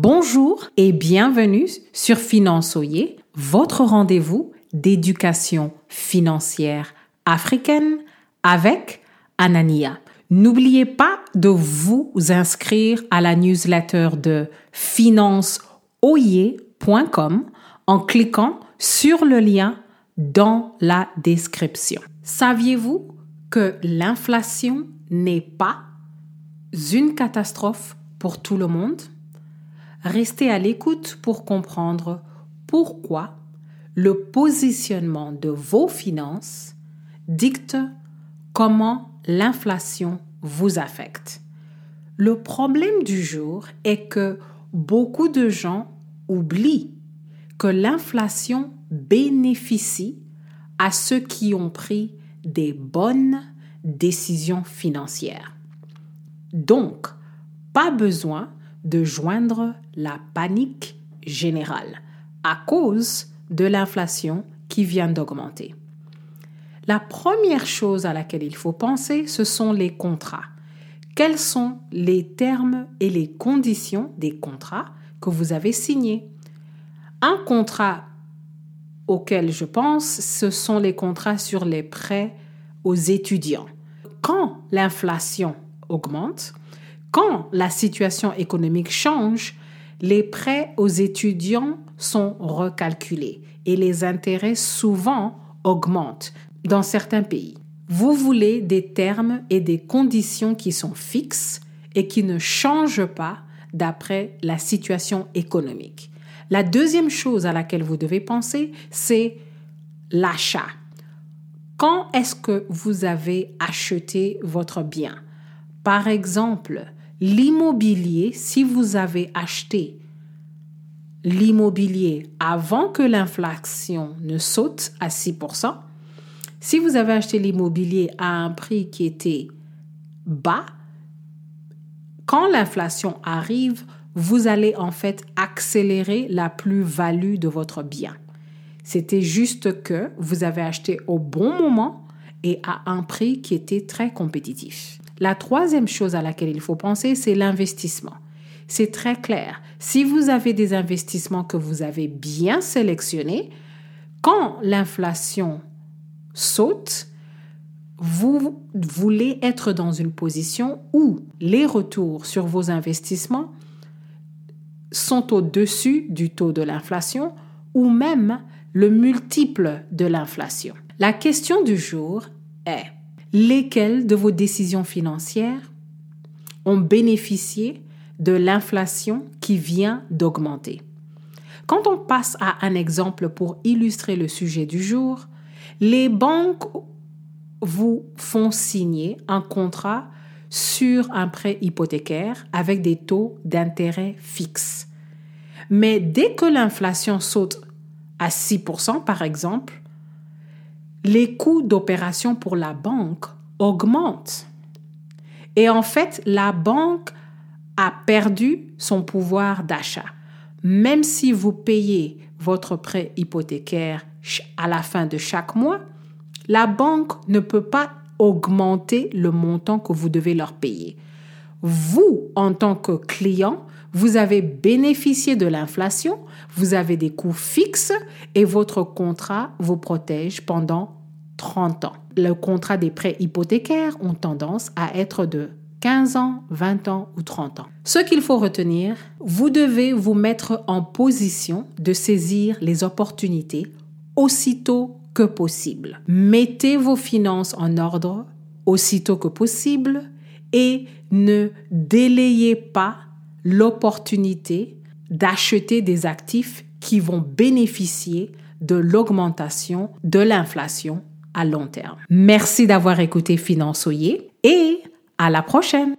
Bonjour et bienvenue sur Finançoyer, votre rendez-vous d'éducation financière africaine avec Anania. N'oubliez pas de vous inscrire à la newsletter de financeoyer.com en cliquant sur le lien dans la description. Saviez-vous que l'inflation n'est pas une catastrophe pour tout le monde? Restez à l'écoute pour comprendre pourquoi le positionnement de vos finances dicte comment l'inflation vous affecte. Le problème du jour est que beaucoup de gens oublient que l'inflation bénéficie à ceux qui ont pris des bonnes décisions financières. Donc, pas besoin de joindre la panique générale à cause de l'inflation qui vient d'augmenter. La première chose à laquelle il faut penser, ce sont les contrats. Quels sont les termes et les conditions des contrats que vous avez signés? Un contrat auquel je pense, ce sont les contrats sur les prêts aux étudiants. Quand l'inflation augmente, quand la situation économique change, les prêts aux étudiants sont recalculés et les intérêts souvent augmentent dans certains pays. Vous voulez des termes et des conditions qui sont fixes et qui ne changent pas d'après la situation économique. La deuxième chose à laquelle vous devez penser, c'est l'achat. Quand est-ce que vous avez acheté votre bien? Par exemple, l'immobilier, si vous avez acheté l'immobilier avant que l'inflation ne saute à 6%, si vous avez acheté l'immobilier à un prix qui était bas, quand l'inflation arrive, vous allez en fait accélérer la plus-value de votre bien. C'était juste que vous avez acheté au bon moment et à un prix qui était très compétitif. La troisième chose à laquelle il faut penser, c'est l'investissement. C'est très clair. Si vous avez des investissements que vous avez bien sélectionnés, quand l'inflation saute, vous voulez être dans une position où les retours sur vos investissements sont au-dessus du taux de l'inflation ou même le multiple de l'inflation. La question du jour est lesquelles de vos décisions financières ont bénéficié de l'inflation qui vient d'augmenter? Quand on passe à un exemple pour illustrer le sujet du jour, les banques vous font signer un contrat sur un prêt hypothécaire avec des taux d'intérêt fixes. Mais dès que l'inflation saute à 6% par exemple, les coûts d'opération pour la banque augmentent. Et en fait, la banque a perdu son pouvoir d'achat. Même si vous payez votre prêt hypothécaire à la fin de chaque mois, la banque ne peut pas augmenter le montant que vous devez leur payer. Vous, en tant que client, vous avez bénéficié de l'inflation, vous avez des coûts fixes et votre contrat vous protège pendant 30 ans. Le contrat des prêts hypothécaires ont tendance à être de 15 ans, 20 ans ou 30 ans. Ce qu'il faut retenir, vous devez vous mettre en position de saisir les opportunités aussitôt que possible. Mettez vos finances en ordre aussitôt que possible et ne délayez pas l'opportunité d'acheter des actifs qui vont bénéficier de l'augmentation de l'inflation à long terme. Merci d'avoir écouté Finançoyer et à la prochaine.